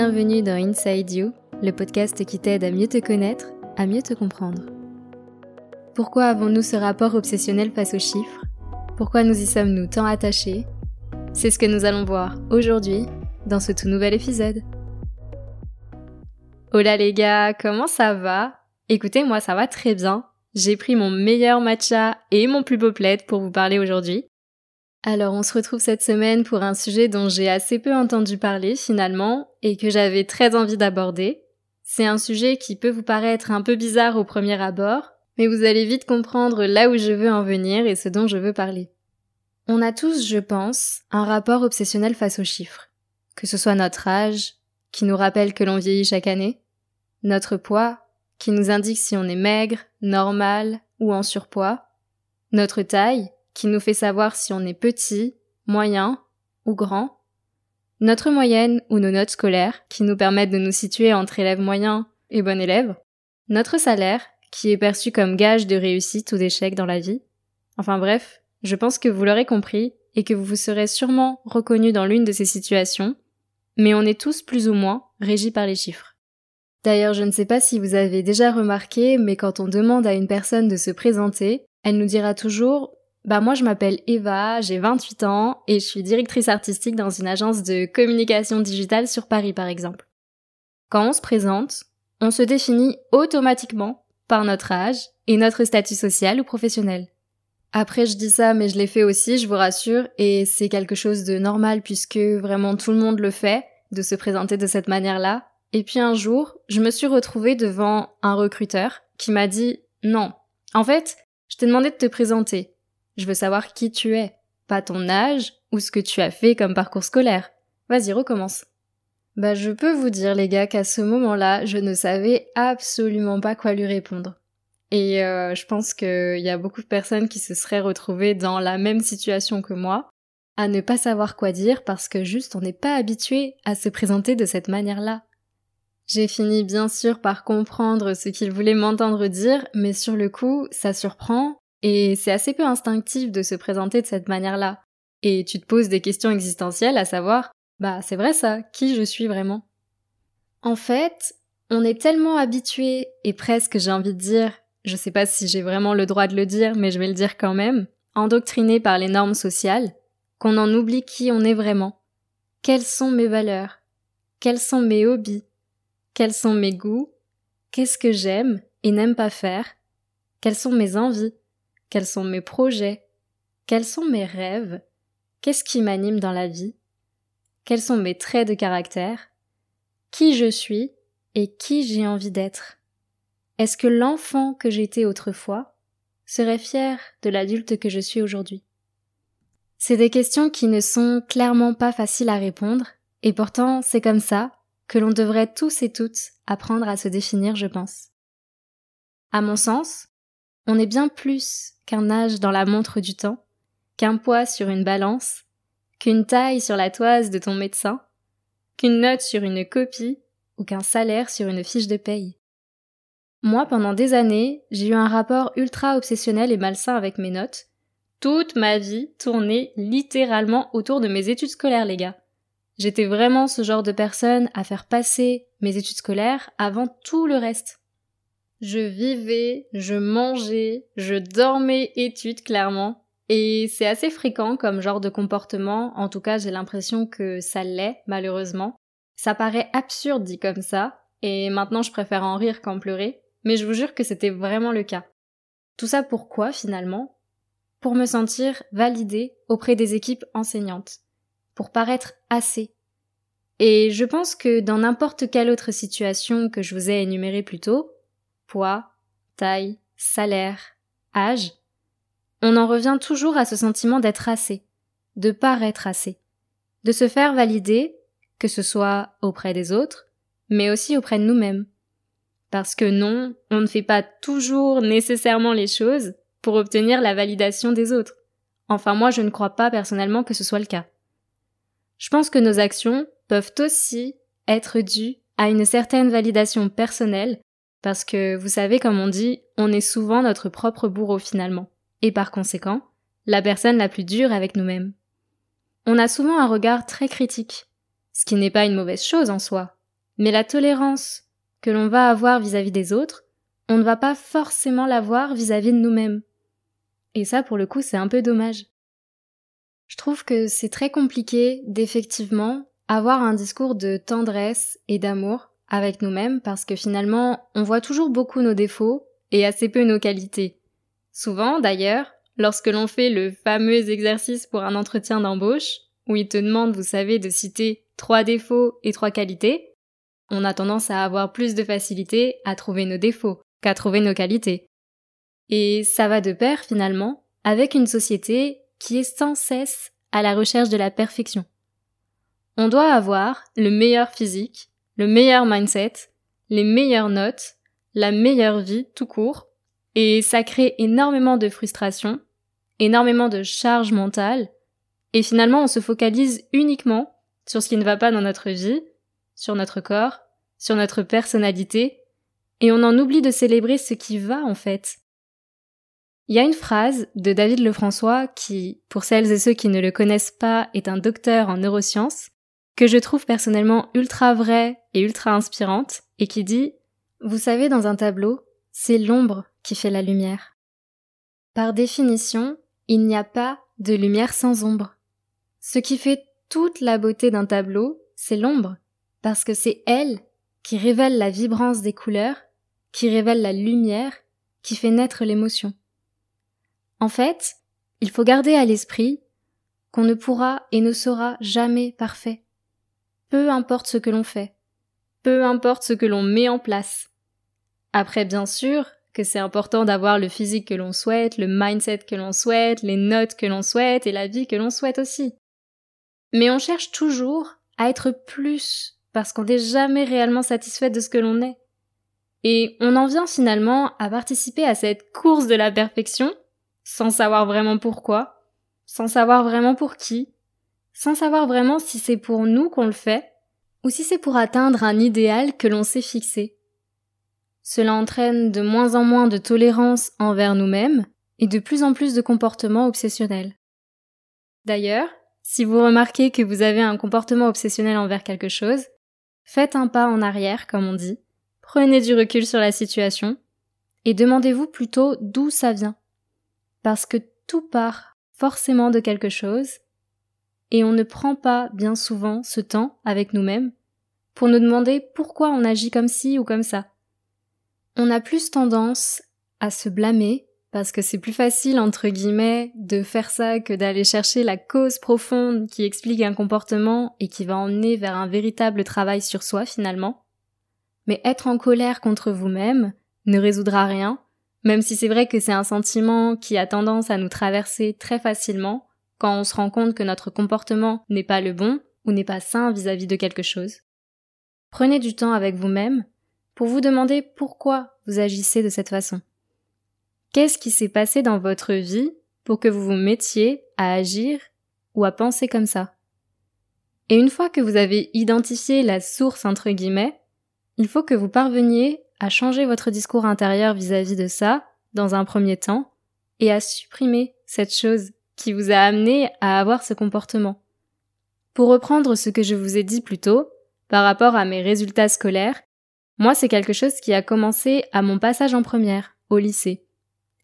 Bienvenue dans Inside You, le podcast qui t'aide à mieux te connaître, à mieux te comprendre. Pourquoi avons-nous ce rapport obsessionnel face aux chiffres? Pourquoi nous y sommes-nous tant attachés? C'est ce que nous allons voir aujourd'hui dans ce tout nouvel épisode. Hola les gars, comment ça va? Écoutez, moi ça va très bien. J'ai pris mon meilleur matcha et mon plus beau plaid pour vous parler aujourd'hui. Alors on se retrouve cette semaine pour un sujet dont j'ai assez peu entendu parler finalement et que j'avais très envie d'aborder. C'est un sujet qui peut vous paraître un peu bizarre au premier abord, mais vous allez vite comprendre là où je veux en venir et ce dont je veux parler. On a tous, je pense, un rapport obsessionnel face aux chiffres. Que ce soit notre âge, qui nous rappelle que l'on vieillit chaque année, notre poids, qui nous indique si on est maigre, normal ou en surpoids, notre taille, qui nous fait savoir si on est petit, moyen ou grand, notre moyenne ou nos notes scolaires, qui nous permettent de nous situer entre élèves moyens et bon élève, notre salaire, qui est perçu comme gage de réussite ou d'échec dans la vie. Enfin bref, je pense que vous l'aurez compris et que vous vous serez sûrement reconnu dans l'une de ces situations, mais on est tous plus ou moins régis par les chiffres. D'ailleurs, je ne sais pas si vous avez déjà remarqué, mais quand on demande à une personne de se présenter, elle nous dira toujours bah moi je m'appelle Eva, j'ai 28 ans et je suis directrice artistique dans une agence de communication digitale sur Paris par exemple. Quand on se présente, on se définit automatiquement par notre âge et notre statut social ou professionnel. Après je dis ça mais je l'ai fait aussi, je vous rassure, et c'est quelque chose de normal puisque vraiment tout le monde le fait, de se présenter de cette manière-là. Et puis un jour, je me suis retrouvée devant un recruteur qui m'a dit non. En fait, je t'ai demandé de te présenter. Je veux savoir qui tu es, pas ton âge ou ce que tu as fait comme parcours scolaire. Vas-y, recommence. Bah, je peux vous dire, les gars, qu'à ce moment-là, je ne savais absolument pas quoi lui répondre. Et euh, je pense qu'il y a beaucoup de personnes qui se seraient retrouvées dans la même situation que moi, à ne pas savoir quoi dire parce que juste on n'est pas habitué à se présenter de cette manière-là. J'ai fini bien sûr par comprendre ce qu'il voulait m'entendre dire, mais sur le coup, ça surprend et c'est assez peu instinctif de se présenter de cette manière-là. Et tu te poses des questions existentielles à savoir, bah c'est vrai ça, qui je suis vraiment? En fait, on est tellement habitué, et presque j'ai envie de dire, je sais pas si j'ai vraiment le droit de le dire, mais je vais le dire quand même, endoctriné par les normes sociales, qu'on en oublie qui on est vraiment. Quelles sont mes valeurs? Quels sont mes hobbies? Quels sont mes goûts? Qu'est-ce que j'aime et n'aime pas faire? Quelles sont mes envies? Quels sont mes projets? Quels sont mes rêves? Qu'est-ce qui m'anime dans la vie? Quels sont mes traits de caractère? Qui je suis et qui j'ai envie d'être? Est-ce que l'enfant que j'étais autrefois serait fier de l'adulte que je suis aujourd'hui? C'est des questions qui ne sont clairement pas faciles à répondre, et pourtant c'est comme ça que l'on devrait tous et toutes apprendre à se définir, je pense. À mon sens, on est bien plus qu'un âge dans la montre du temps, qu'un poids sur une balance, qu'une taille sur la toise de ton médecin, qu'une note sur une copie ou qu'un salaire sur une fiche de paye. Moi, pendant des années, j'ai eu un rapport ultra obsessionnel et malsain avec mes notes. Toute ma vie tournait littéralement autour de mes études scolaires, les gars. J'étais vraiment ce genre de personne à faire passer mes études scolaires avant tout le reste. Je vivais, je mangeais, je dormais études clairement. Et c'est assez fréquent comme genre de comportement, en tout cas j'ai l'impression que ça l'est, malheureusement. Ça paraît absurde dit comme ça, et maintenant je préfère en rire qu'en pleurer, mais je vous jure que c'était vraiment le cas. Tout ça pourquoi finalement? Pour me sentir validée auprès des équipes enseignantes, pour paraître assez. Et je pense que dans n'importe quelle autre situation que je vous ai énumérée plus tôt, poids, taille, salaire, âge, on en revient toujours à ce sentiment d'être assez, de paraître assez, de se faire valider, que ce soit auprès des autres, mais aussi auprès de nous-mêmes. Parce que non, on ne fait pas toujours nécessairement les choses pour obtenir la validation des autres. Enfin moi je ne crois pas personnellement que ce soit le cas. Je pense que nos actions peuvent aussi être dues à une certaine validation personnelle parce que, vous savez, comme on dit, on est souvent notre propre bourreau finalement. Et par conséquent, la personne la plus dure avec nous-mêmes. On a souvent un regard très critique. Ce qui n'est pas une mauvaise chose en soi. Mais la tolérance que l'on va avoir vis-à-vis des autres, on ne va pas forcément l'avoir vis-à-vis de nous-mêmes. Et ça, pour le coup, c'est un peu dommage. Je trouve que c'est très compliqué d'effectivement avoir un discours de tendresse et d'amour avec nous-mêmes parce que finalement, on voit toujours beaucoup nos défauts et assez peu nos qualités. Souvent, d'ailleurs, lorsque l'on fait le fameux exercice pour un entretien d'embauche, où il te demande, vous savez, de citer trois défauts et trois qualités, on a tendance à avoir plus de facilité à trouver nos défauts qu'à trouver nos qualités. Et ça va de pair, finalement, avec une société qui est sans cesse à la recherche de la perfection. On doit avoir le meilleur physique, le meilleur mindset, les meilleures notes, la meilleure vie tout court, et ça crée énormément de frustration, énormément de charge mentale, et finalement on se focalise uniquement sur ce qui ne va pas dans notre vie, sur notre corps, sur notre personnalité, et on en oublie de célébrer ce qui va en fait. Il y a une phrase de David Lefrançois qui, pour celles et ceux qui ne le connaissent pas, est un docteur en neurosciences, que je trouve personnellement ultra vraie et ultra inspirante, et qui dit Vous savez, dans un tableau, c'est l'ombre qui fait la lumière. Par définition, il n'y a pas de lumière sans ombre. Ce qui fait toute la beauté d'un tableau, c'est l'ombre, parce que c'est elle qui révèle la vibrance des couleurs, qui révèle la lumière, qui fait naître l'émotion. En fait, il faut garder à l'esprit qu'on ne pourra et ne sera jamais parfait. Peu importe ce que l'on fait, peu importe ce que l'on met en place. Après, bien sûr, que c'est important d'avoir le physique que l'on souhaite, le mindset que l'on souhaite, les notes que l'on souhaite et la vie que l'on souhaite aussi. Mais on cherche toujours à être plus parce qu'on n'est jamais réellement satisfait de ce que l'on est. Et on en vient finalement à participer à cette course de la perfection sans savoir vraiment pourquoi, sans savoir vraiment pour qui, sans savoir vraiment si c'est pour nous qu'on le fait, ou si c'est pour atteindre un idéal que l'on s'est fixé. Cela entraîne de moins en moins de tolérance envers nous-mêmes et de plus en plus de comportements obsessionnels. D'ailleurs, si vous remarquez que vous avez un comportement obsessionnel envers quelque chose, faites un pas en arrière, comme on dit, prenez du recul sur la situation, et demandez-vous plutôt d'où ça vient parce que tout part forcément de quelque chose, et on ne prend pas bien souvent ce temps avec nous-mêmes pour nous demander pourquoi on agit comme ci ou comme ça. On a plus tendance à se blâmer parce que c'est plus facile entre guillemets de faire ça que d'aller chercher la cause profonde qui explique un comportement et qui va emmener vers un véritable travail sur soi finalement. Mais être en colère contre vous-même ne résoudra rien même si c'est vrai que c'est un sentiment qui a tendance à nous traverser très facilement quand on se rend compte que notre comportement n'est pas le bon ou n'est pas sain vis-à-vis de quelque chose. Prenez du temps avec vous-même pour vous demander pourquoi vous agissez de cette façon. Qu'est-ce qui s'est passé dans votre vie pour que vous vous mettiez à agir ou à penser comme ça? Et une fois que vous avez identifié la source entre guillemets, il faut que vous parveniez à changer votre discours intérieur vis-à-vis de ça, dans un premier temps, et à supprimer cette chose qui vous a amené à avoir ce comportement. Pour reprendre ce que je vous ai dit plus tôt, par rapport à mes résultats scolaires, moi c'est quelque chose qui a commencé à mon passage en première, au lycée.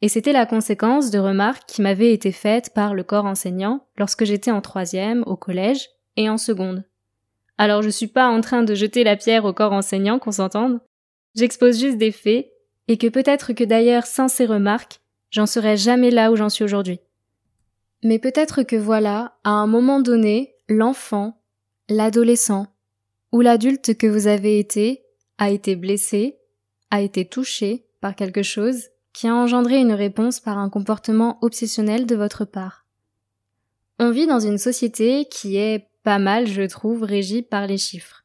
Et c'était la conséquence de remarques qui m'avaient été faites par le corps enseignant lorsque j'étais en troisième, au collège, et en seconde. Alors je suis pas en train de jeter la pierre au corps enseignant, qu'on s'entende, J'expose juste des faits, et que peut-être que d'ailleurs sans ces remarques, j'en serais jamais là où j'en suis aujourd'hui. Mais peut-être que voilà, à un moment donné, l'enfant, l'adolescent, ou l'adulte que vous avez été, a été blessé, a été touché par quelque chose qui a engendré une réponse par un comportement obsessionnel de votre part. On vit dans une société qui est pas mal, je trouve, régie par les chiffres.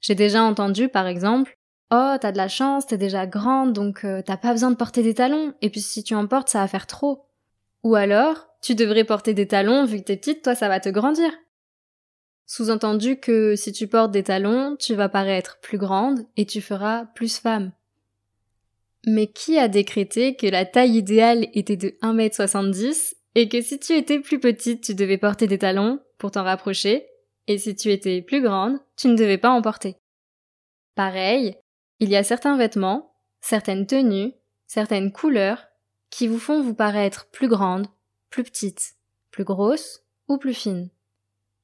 J'ai déjà entendu, par exemple, Oh, t'as de la chance, t'es déjà grande, donc euh, t'as pas besoin de porter des talons, et puis si tu en portes, ça va faire trop. Ou alors, tu devrais porter des talons, vu que t'es petite, toi ça va te grandir. Sous-entendu que si tu portes des talons, tu vas paraître plus grande et tu feras plus femme. Mais qui a décrété que la taille idéale était de 1m70 et que si tu étais plus petite, tu devais porter des talons pour t'en rapprocher, et si tu étais plus grande, tu ne devais pas en porter? Pareil, il y a certains vêtements, certaines tenues, certaines couleurs qui vous font vous paraître plus grande, plus petite, plus grosse ou plus fine.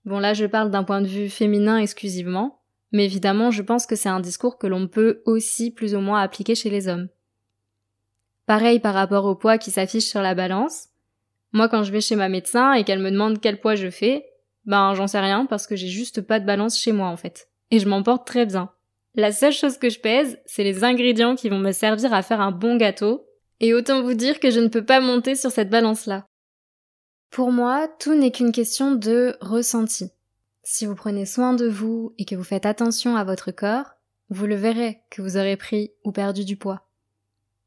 Bon là je parle d'un point de vue féminin exclusivement, mais évidemment je pense que c'est un discours que l'on peut aussi plus ou moins appliquer chez les hommes. Pareil par rapport au poids qui s'affiche sur la balance. Moi quand je vais chez ma médecin et qu'elle me demande quel poids je fais, ben j'en sais rien parce que j'ai juste pas de balance chez moi en fait. Et je m'en porte très bien. La seule chose que je pèse, c'est les ingrédients qui vont me servir à faire un bon gâteau, et autant vous dire que je ne peux pas monter sur cette balance-là. Pour moi, tout n'est qu'une question de ressenti. Si vous prenez soin de vous et que vous faites attention à votre corps, vous le verrez que vous aurez pris ou perdu du poids.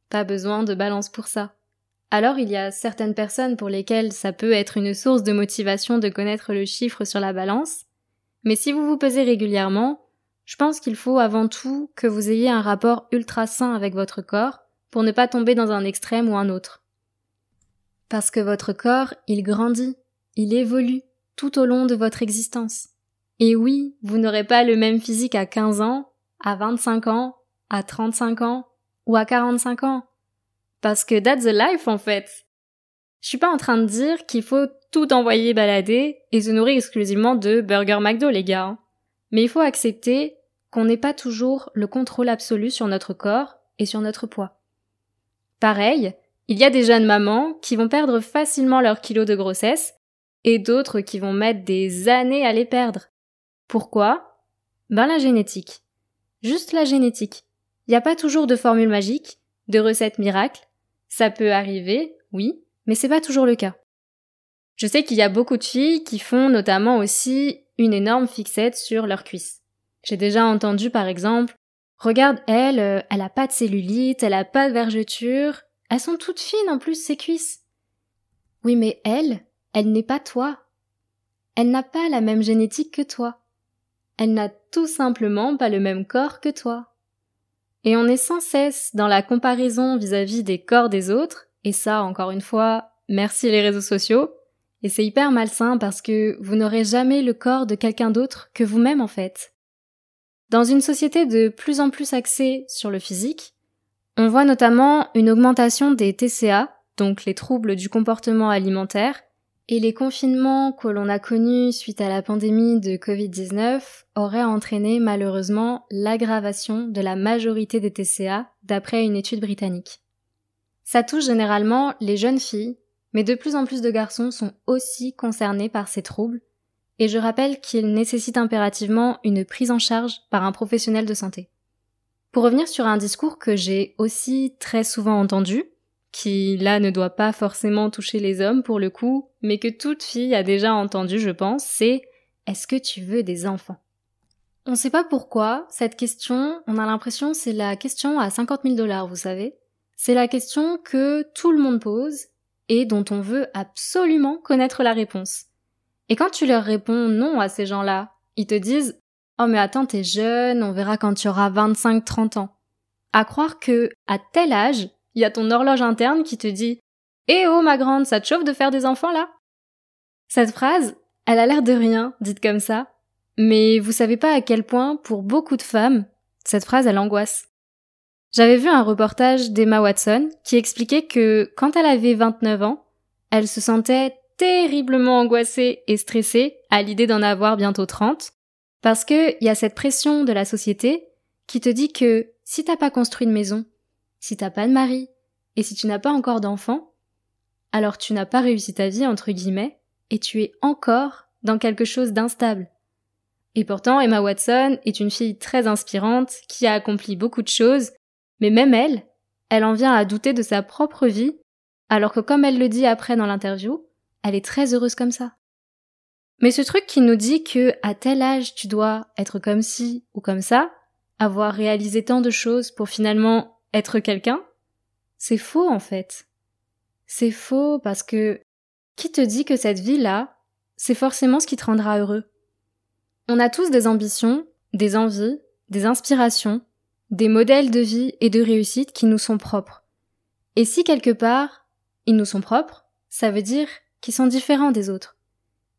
Pas besoin de balance pour ça. Alors il y a certaines personnes pour lesquelles ça peut être une source de motivation de connaître le chiffre sur la balance, mais si vous vous pesez régulièrement, je pense qu'il faut avant tout que vous ayez un rapport ultra sain avec votre corps pour ne pas tomber dans un extrême ou un autre. Parce que votre corps, il grandit, il évolue tout au long de votre existence. Et oui, vous n'aurez pas le même physique à 15 ans, à 25 ans, à 35 ans ou à 45 ans. Parce que that's the life en fait. Je suis pas en train de dire qu'il faut tout envoyer balader et se nourrir exclusivement de burger McDo les gars. Hein. Mais il faut accepter qu'on n'ait pas toujours le contrôle absolu sur notre corps et sur notre poids. Pareil, il y a des jeunes mamans qui vont perdre facilement leurs kilos de grossesse et d'autres qui vont mettre des années à les perdre. Pourquoi? Ben la génétique. Juste la génétique. Il n'y a pas toujours de formule magique, de recette miracle. Ça peut arriver, oui, mais c'est pas toujours le cas. Je sais qu'il y a beaucoup de filles qui font notamment aussi une énorme fixette sur leurs cuisses. J'ai déjà entendu par exemple Regarde elle, euh, elle a pas de cellulite, elle a pas de vergeture, elles sont toutes fines en plus ses cuisses. Oui mais elle, elle n'est pas toi. Elle n'a pas la même génétique que toi. Elle n'a tout simplement pas le même corps que toi. Et on est sans cesse dans la comparaison vis-à-vis -vis des corps des autres, et ça, encore une fois, merci les réseaux sociaux, et c'est hyper malsain parce que vous n'aurez jamais le corps de quelqu'un d'autre que vous-même en fait. Dans une société de plus en plus axée sur le physique, on voit notamment une augmentation des TCA, donc les troubles du comportement alimentaire, et les confinements que l'on a connus suite à la pandémie de Covid-19 auraient entraîné malheureusement l'aggravation de la majorité des TCA d'après une étude britannique. Ça touche généralement les jeunes filles, mais de plus en plus de garçons sont aussi concernés par ces troubles et je rappelle qu'il nécessite impérativement une prise en charge par un professionnel de santé. Pour revenir sur un discours que j'ai aussi très souvent entendu, qui là ne doit pas forcément toucher les hommes pour le coup, mais que toute fille a déjà entendu, je pense, c'est est-ce que tu veux des enfants? On ne sait pas pourquoi, cette question, on a l'impression c'est la question à 50 000 dollars, vous savez. C'est la question que tout le monde pose et dont on veut absolument connaître la réponse. Et quand tu leur réponds non à ces gens-là, ils te disent Oh mais attends, t'es jeune, on verra quand tu auras 25-30 ans. À croire que, à tel âge, il y a ton horloge interne qui te dit Eh oh ma grande, ça te chauffe de faire des enfants là? Cette phrase, elle a l'air de rien, dite comme ça, mais vous savez pas à quel point, pour beaucoup de femmes, cette phrase elle angoisse. J'avais vu un reportage d'Emma Watson qui expliquait que quand elle avait 29 ans, elle se sentait terriblement angoissée et stressée à l'idée d'en avoir bientôt 30, parce qu'il y a cette pression de la société qui te dit que si t'as pas construit de maison, si t'as pas de mari, et si tu n'as pas encore d'enfant, alors tu n'as pas réussi ta vie, entre guillemets, et tu es encore dans quelque chose d'instable. Et pourtant, Emma Watson est une fille très inspirante qui a accompli beaucoup de choses, mais même elle, elle en vient à douter de sa propre vie, alors que comme elle le dit après dans l'interview, elle est très heureuse comme ça. Mais ce truc qui nous dit que à tel âge tu dois être comme ci ou comme ça, avoir réalisé tant de choses pour finalement être quelqu'un, c'est faux en fait. C'est faux parce que qui te dit que cette vie-là, c'est forcément ce qui te rendra heureux? On a tous des ambitions, des envies, des inspirations, des modèles de vie et de réussite qui nous sont propres. Et si quelque part, ils nous sont propres, ça veut dire qui sont différents des autres.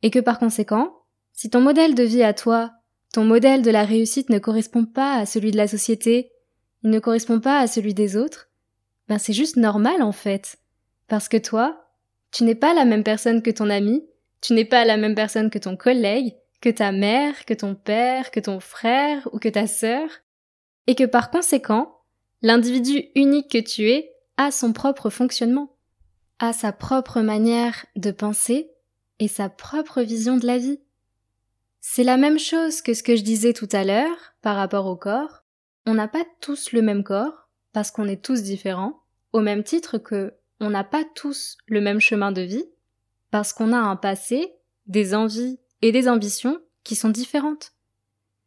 Et que par conséquent, si ton modèle de vie à toi ton modèle de la réussite ne correspond pas à celui de la société, il ne correspond pas à celui des autres, ben c'est juste normal en fait. Parce que toi, tu n'es pas la même personne que ton ami, tu n'es pas la même personne que ton collègue, que ta mère, que ton père, que ton frère ou que ta sœur, et que par conséquent, l'individu unique que tu es a son propre fonctionnement, sa propre manière de penser et sa propre vision de la vie. C'est la même chose que ce que je disais tout à l'heure par rapport au corps. On n'a pas tous le même corps parce qu'on est tous différents, au même titre que on n'a pas tous le même chemin de vie parce qu'on a un passé, des envies et des ambitions qui sont différentes.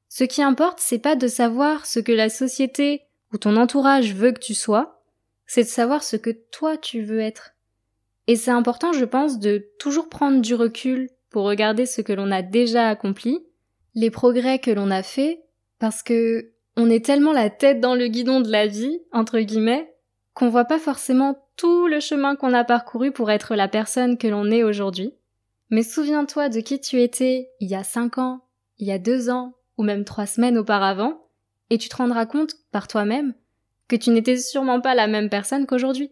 Ce qui importe, c'est pas de savoir ce que la société ou ton entourage veut que tu sois, c'est de savoir ce que toi tu veux être. Et c'est important, je pense, de toujours prendre du recul pour regarder ce que l'on a déjà accompli, les progrès que l'on a faits, parce que on est tellement la tête dans le guidon de la vie, entre guillemets, qu'on voit pas forcément tout le chemin qu'on a parcouru pour être la personne que l'on est aujourd'hui. Mais souviens-toi de qui tu étais il y a cinq ans, il y a deux ans, ou même trois semaines auparavant, et tu te rendras compte par toi-même que tu n'étais sûrement pas la même personne qu'aujourd'hui.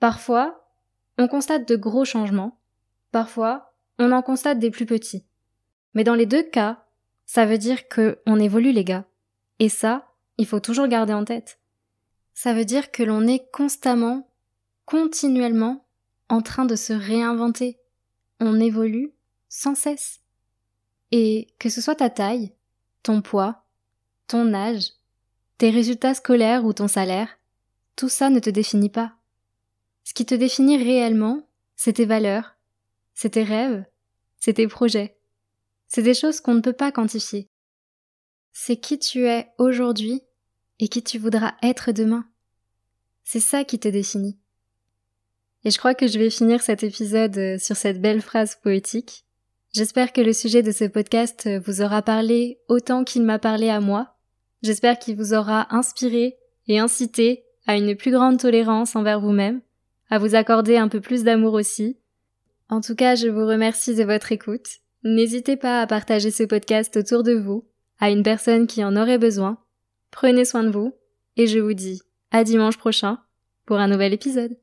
Parfois, on constate de gros changements, parfois, on en constate des plus petits. Mais dans les deux cas, ça veut dire que on évolue les gars. Et ça, il faut toujours garder en tête. Ça veut dire que l'on est constamment, continuellement, en train de se réinventer. On évolue sans cesse. Et que ce soit ta taille, ton poids, ton âge, tes résultats scolaires ou ton salaire, tout ça ne te définit pas. Ce qui te définit réellement, c'est tes valeurs, c'est tes rêves, c'est tes projets. C'est des choses qu'on ne peut pas quantifier. C'est qui tu es aujourd'hui et qui tu voudras être demain. C'est ça qui te définit. Et je crois que je vais finir cet épisode euh, sur cette belle phrase poétique. J'espère que le sujet de ce podcast euh, vous aura parlé autant qu'il m'a parlé à moi. J'espère qu'il vous aura inspiré et incité à une plus grande tolérance envers vous-même, à vous accorder un peu plus d'amour aussi. En tout cas, je vous remercie de votre écoute. N'hésitez pas à partager ce podcast autour de vous, à une personne qui en aurait besoin. Prenez soin de vous, et je vous dis à dimanche prochain pour un nouvel épisode.